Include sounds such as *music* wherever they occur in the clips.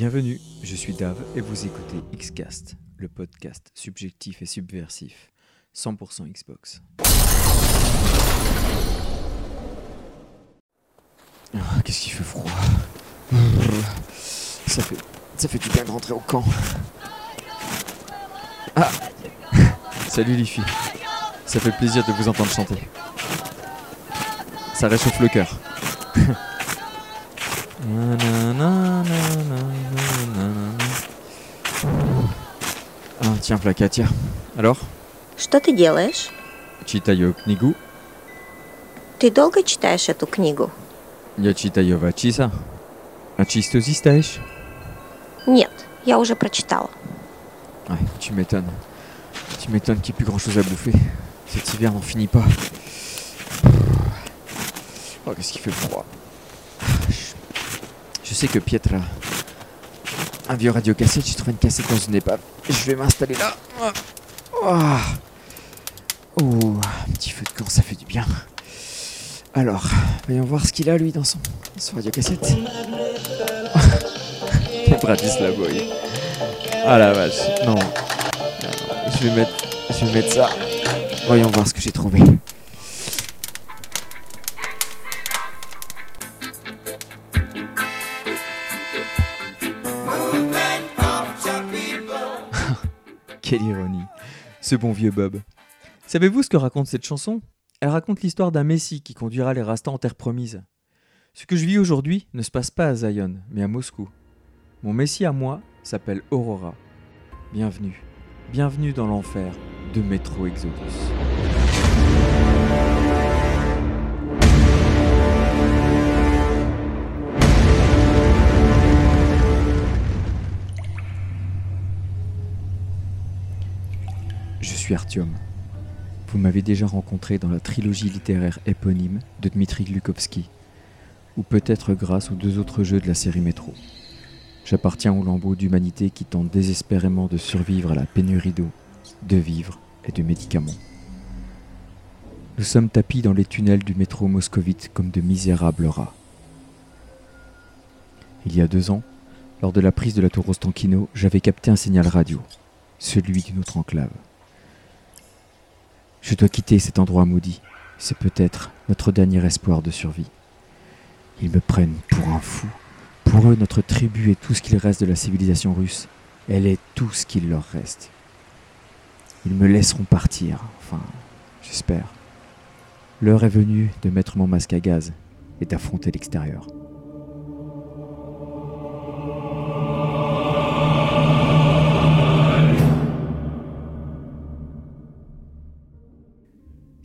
Bienvenue, je suis Dave et vous écoutez Xcast, le podcast subjectif et subversif, 100% Xbox. Ah, Qu'est-ce qu'il fait froid. Ça fait, ça fait du bien de rentrer au camp. Ah *laughs* Salut les filles. Ça fait plaisir de vous entendre chanter. Ça réchauffe le cœur. *laughs* tiens, Katia. Alors Что ты делаешь? Читаю книгу. Ты долго читаешь эту книгу? Я читаю Вачиса. А чисто зистаешь? Нет, я уже прочитала. Ouais, tu m'étonnes. Tu m'étonnes qu'il n'y ait plus grand chose à bouffer. Cet hiver n'en finit pas. Oh, qu'est-ce qu'il fait froid. Je- Je sais que Pietre a un vieux radiocassette. J'ai trouvé une cassette dans une épave. Je vais m'installer là. Oh. Oh, petit feu de camp, ça fait du bien. Alors, voyons voir ce qu'il a lui dans son, son radiocassette. *laughs* Bratislavoy. Ah la vache, non. Je vais mettre, je vais mettre ça. Voyons voir ce que j'ai trouvé. Quelle ironie. Ce bon vieux Bob. Savez-vous ce que raconte cette chanson? Elle raconte l'histoire d'un Messie qui conduira les Rastas en terre promise. Ce que je vis aujourd'hui ne se passe pas à Zion, mais à Moscou. Mon Messie à moi s'appelle Aurora. Bienvenue, bienvenue dans l'enfer de Metro Exodus. Je suis Artyom. Vous m'avez déjà rencontré dans la trilogie littéraire éponyme de Dmitri Glukovsky, ou peut-être grâce aux deux autres jeux de la série Métro. J'appartiens au lambeau d'humanité qui tente désespérément de survivre à la pénurie d'eau, de vivres et de médicaments. Nous sommes tapis dans les tunnels du métro moscovite comme de misérables rats. Il y a deux ans, lors de la prise de la tour Ostankino, j'avais capté un signal radio, celui d'une autre enclave. Je dois quitter cet endroit maudit. C'est peut-être notre dernier espoir de survie. Ils me prennent pour un fou. Pour eux, notre tribu est tout ce qu'il reste de la civilisation russe. Elle est tout ce qu'il leur reste. Ils me laisseront partir. Enfin, j'espère. L'heure est venue de mettre mon masque à gaz et d'affronter l'extérieur.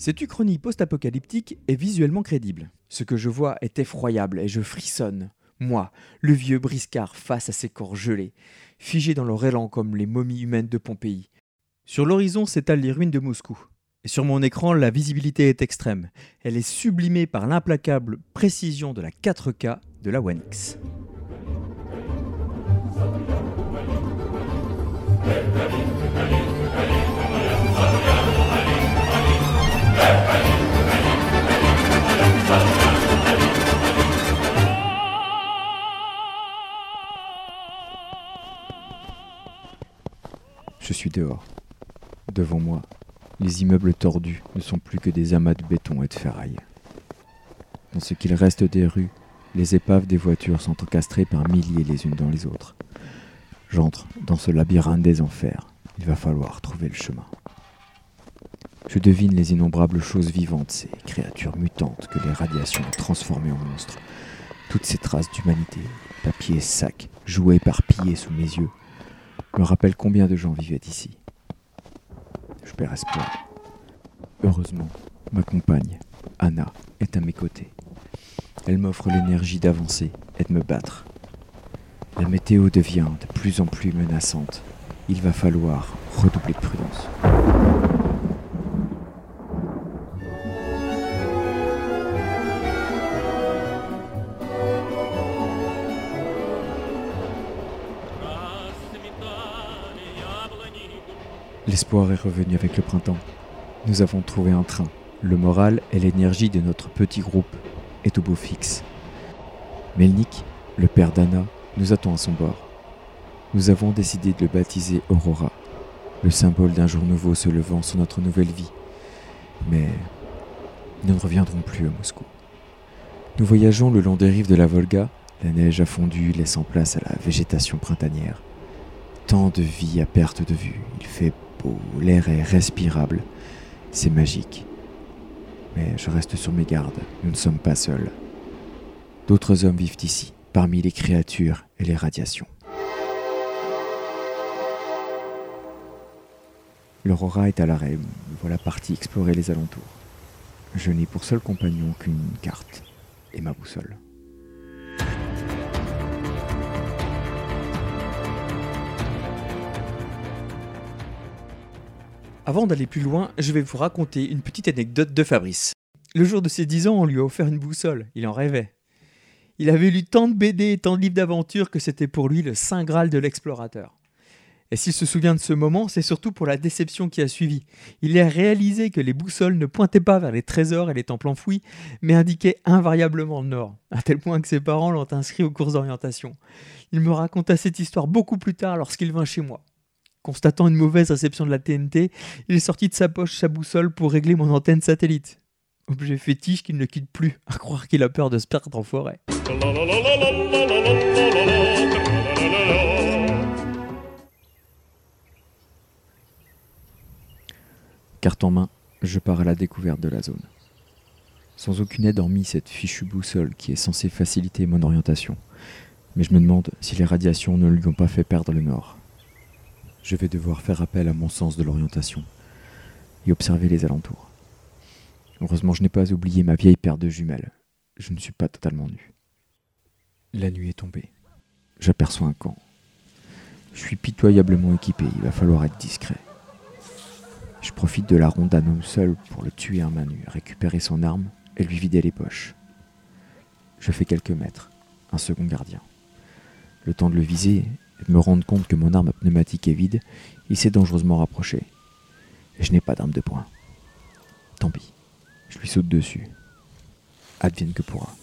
Cette uchronie post-apocalyptique est visuellement crédible. Ce que je vois est effroyable et je frissonne. Moi, le vieux briscard face à ces corps gelés, figés dans leur élan comme les momies humaines de Pompéi. Sur l'horizon s'étalent les ruines de Moscou. Et sur mon écran, la visibilité est extrême. Elle est sublimée par l'implacable précision de la 4K de la One X. Je suis dehors. Devant moi, les immeubles tordus ne sont plus que des amas de béton et de ferraille. Dans ce qu'il reste des rues, les épaves des voitures sont encastrées par milliers les unes dans les autres. J'entre dans ce labyrinthe des enfers. Il va falloir trouver le chemin. Je devine les innombrables choses vivantes, ces créatures mutantes que les radiations ont transformées en monstres. Toutes ces traces d'humanité, papier, sacs, jouets éparpillés sous mes yeux, me rappellent combien de gens vivaient ici. Je perds espoir. Heureusement, ma compagne, Anna, est à mes côtés. Elle m'offre l'énergie d'avancer et de me battre. La météo devient de plus en plus menaçante. Il va falloir redoubler de prudence. L'espoir est revenu avec le printemps. Nous avons trouvé un train. Le moral et l'énergie de notre petit groupe est au beau fixe. Melnik, le père d'Anna, nous attend à son bord. Nous avons décidé de le baptiser Aurora, le symbole d'un jour nouveau se levant sur notre nouvelle vie. Mais nous ne reviendrons plus à Moscou. Nous voyageons le long des rives de la Volga, la neige a fondu laissant place à la végétation printanière. Tant de vie à perte de vue, il fait l'air est respirable, c'est magique. Mais je reste sur mes gardes, nous ne sommes pas seuls. D'autres hommes vivent ici, parmi les créatures et les radiations. L'aurora est à l'arrêt, voilà parti explorer les alentours. Je n'ai pour seul compagnon qu'une carte et ma boussole. Avant d'aller plus loin, je vais vous raconter une petite anecdote de Fabrice. Le jour de ses 10 ans, on lui a offert une boussole. Il en rêvait. Il avait lu tant de BD et tant de livres d'aventure que c'était pour lui le saint graal de l'explorateur. Et s'il se souvient de ce moment, c'est surtout pour la déception qui a suivi. Il a réalisé que les boussoles ne pointaient pas vers les trésors et les temples enfouis, mais indiquaient invariablement le nord, à tel point que ses parents l'ont inscrit aux cours d'orientation. Il me raconta cette histoire beaucoup plus tard lorsqu'il vint chez moi. Constatant une mauvaise réception de la TNT, il est sorti de sa poche sa boussole pour régler mon antenne satellite. Objet fétiche qu'il ne quitte plus, à croire qu'il a peur de se perdre en forêt. Carte en main, je pars à la découverte de la zone. Sans aucune aide hormis cette fichue boussole qui est censée faciliter mon orientation. Mais je me demande si les radiations ne lui ont pas fait perdre le nord je vais devoir faire appel à mon sens de l'orientation et observer les alentours. Heureusement, je n'ai pas oublié ma vieille paire de jumelles. Je ne suis pas totalement nu. La nuit est tombée. J'aperçois un camp. Je suis pitoyablement équipé, il va falloir être discret. Je profite de la ronde d'un homme seul pour le tuer à main nue, récupérer son arme et lui vider les poches. Je fais quelques mètres, un second gardien. Le temps de le viser et me rendre compte que mon arme pneumatique est vide, il s'est dangereusement rapproché. Et je n'ai pas d'arme de poing. Tant pis, je lui saute dessus. Advienne que pourra.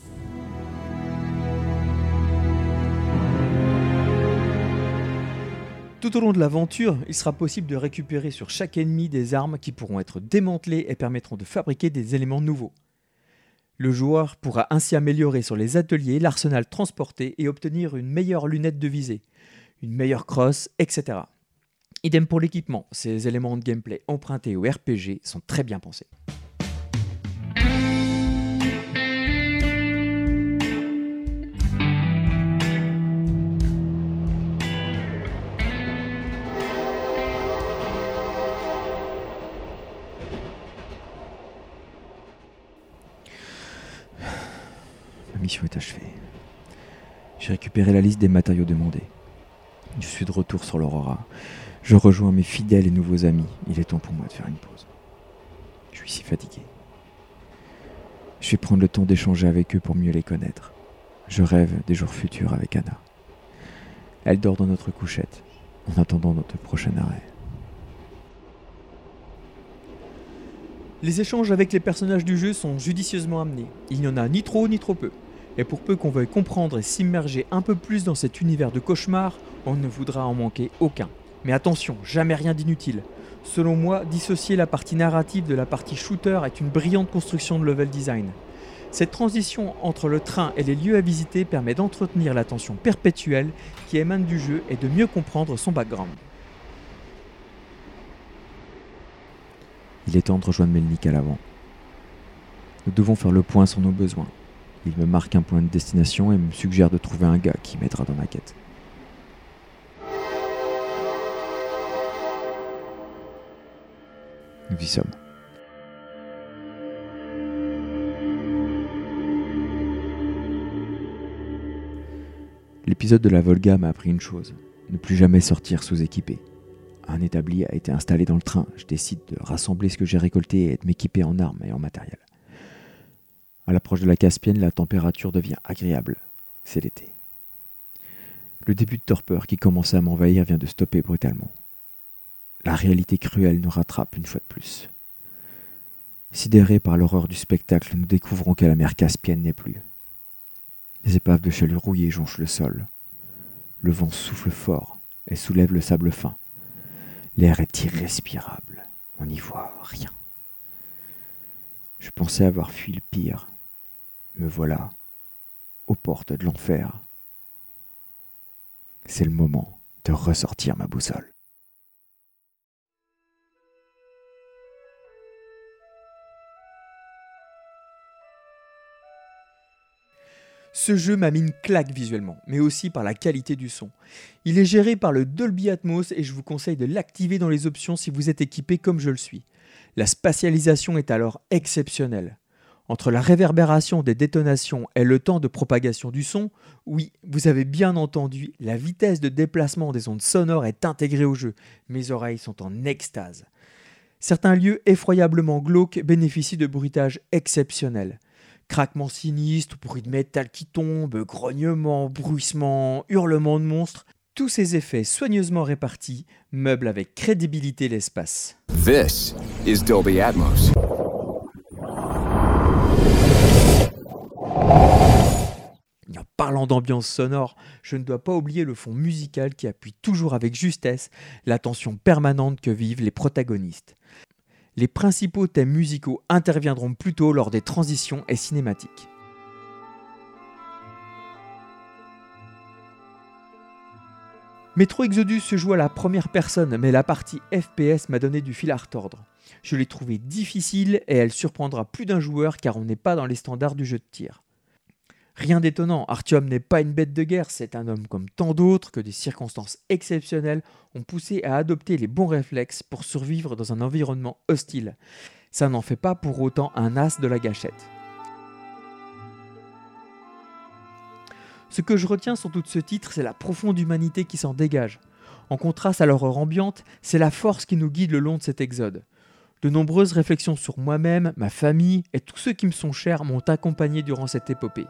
Tout au long de l'aventure, il sera possible de récupérer sur chaque ennemi des armes qui pourront être démantelées et permettront de fabriquer des éléments nouveaux. Le joueur pourra ainsi améliorer sur les ateliers l'arsenal transporté et obtenir une meilleure lunette de visée, une meilleure crosse, etc. Idem pour l'équipement, ces éléments de gameplay empruntés au RPG sont très bien pensés. Ma mission est achevée. J'ai récupéré la liste des matériaux demandés. Je suis de retour sur l'Aurora. Je rejoins mes fidèles et nouveaux amis. Il est temps pour moi de faire une pause. Je suis si fatigué. Je vais prendre le temps d'échanger avec eux pour mieux les connaître. Je rêve des jours futurs avec Anna. Elle dort dans notre couchette, en attendant notre prochain arrêt. Les échanges avec les personnages du jeu sont judicieusement amenés. Il n'y en a ni trop ni trop peu. Et pour peu qu'on veuille comprendre et s'immerger un peu plus dans cet univers de cauchemar, on ne voudra en manquer aucun. Mais attention, jamais rien d'inutile. Selon moi, dissocier la partie narrative de la partie shooter est une brillante construction de level design. Cette transition entre le train et les lieux à visiter permet d'entretenir l'attention perpétuelle qui émane du jeu et de mieux comprendre son background. Il est temps de rejoindre Melnik à l'avant. Nous devons faire le point sur nos besoins. Il me marque un point de destination et me suggère de trouver un gars qui m'aidera dans ma quête. Nous y sommes. L'épisode de la Volga m'a appris une chose ne plus jamais sortir sous-équipé. Un établi a été installé dans le train. Je décide de rassembler ce que j'ai récolté et de m'équiper en armes et en matériel. À l'approche de la Caspienne, la température devient agréable. C'est l'été. Le début de torpeur qui commençait à m'envahir vient de stopper brutalement. La réalité cruelle nous rattrape une fois de plus. Sidérés par l'horreur du spectacle, nous découvrons que la mer Caspienne n'est plus. Les épaves de chalut rouillées jonchent le sol. Le vent souffle fort et soulève le sable fin. L'air est irrespirable, on n'y voit rien. Je pensais avoir fui le pire. Me voilà aux portes de l'enfer. C'est le moment de ressortir ma boussole. Ce jeu m'a mis une claque visuellement, mais aussi par la qualité du son. Il est géré par le Dolby Atmos et je vous conseille de l'activer dans les options si vous êtes équipé comme je le suis. La spatialisation est alors exceptionnelle. Entre la réverbération des détonations et le temps de propagation du son, oui, vous avez bien entendu, la vitesse de déplacement des ondes sonores est intégrée au jeu. Mes oreilles sont en extase. Certains lieux effroyablement glauques bénéficient de bruitages exceptionnels. Craquements sinistres, bruit de métal qui tombe, grognements, bruissements, hurlements de monstres, tous ces effets soigneusement répartis meublent avec crédibilité l'espace. This is Dolby Atmos. En parlant d'ambiance sonore, je ne dois pas oublier le fond musical qui appuie toujours avec justesse la tension permanente que vivent les protagonistes. Les principaux thèmes musicaux interviendront plutôt lors des transitions et cinématiques. Metro Exodus se joue à la première personne, mais la partie FPS m'a donné du fil à retordre. Je l'ai trouvée difficile et elle surprendra plus d'un joueur car on n'est pas dans les standards du jeu de tir. Rien d'étonnant, Artyom n'est pas une bête de guerre, c'est un homme comme tant d'autres que des circonstances exceptionnelles ont poussé à adopter les bons réflexes pour survivre dans un environnement hostile. Ça n'en fait pas pour autant un as de la gâchette. Ce que je retiens sur tout ce titre, c'est la profonde humanité qui s'en dégage. En contraste à l'horreur ambiante, c'est la force qui nous guide le long de cet exode. De nombreuses réflexions sur moi-même, ma famille et tous ceux qui me sont chers m'ont accompagné durant cette épopée.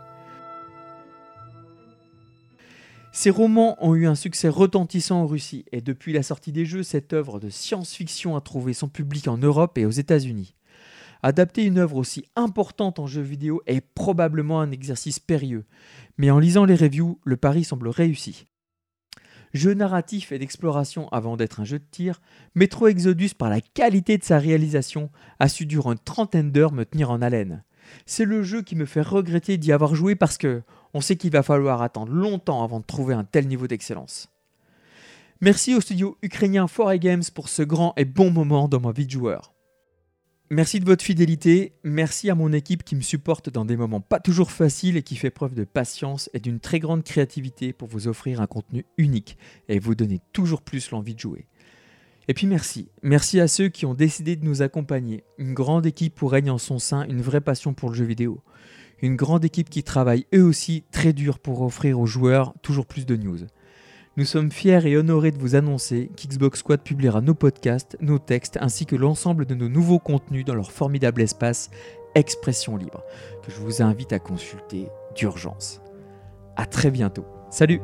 Ces romans ont eu un succès retentissant en Russie et depuis la sortie des jeux, cette œuvre de science-fiction a trouvé son public en Europe et aux États-Unis. Adapter une œuvre aussi importante en jeu vidéo est probablement un exercice périlleux, mais en lisant les reviews, le pari semble réussi. Jeu narratif et d'exploration avant d'être un jeu de tir, Metro Exodus, par la qualité de sa réalisation, a su durant une trentaine d'heures me tenir en haleine. C'est le jeu qui me fait regretter d'y avoir joué parce que on sait qu'il va falloir attendre longtemps avant de trouver un tel niveau d'excellence. Merci au studio ukrainien 4 Games pour ce grand et bon moment dans ma vie de joueur. Merci de votre fidélité, merci à mon équipe qui me supporte dans des moments pas toujours faciles et qui fait preuve de patience et d'une très grande créativité pour vous offrir un contenu unique et vous donner toujours plus l'envie de jouer. Et puis merci, merci à ceux qui ont décidé de nous accompagner, une grande équipe où règne en son sein une vraie passion pour le jeu vidéo, une grande équipe qui travaille eux aussi très dur pour offrir aux joueurs toujours plus de news. Nous sommes fiers et honorés de vous annoncer qu'Xbox Squad publiera nos podcasts, nos textes ainsi que l'ensemble de nos nouveaux contenus dans leur formidable espace Expression Libre, que je vous invite à consulter d'urgence. A très bientôt. Salut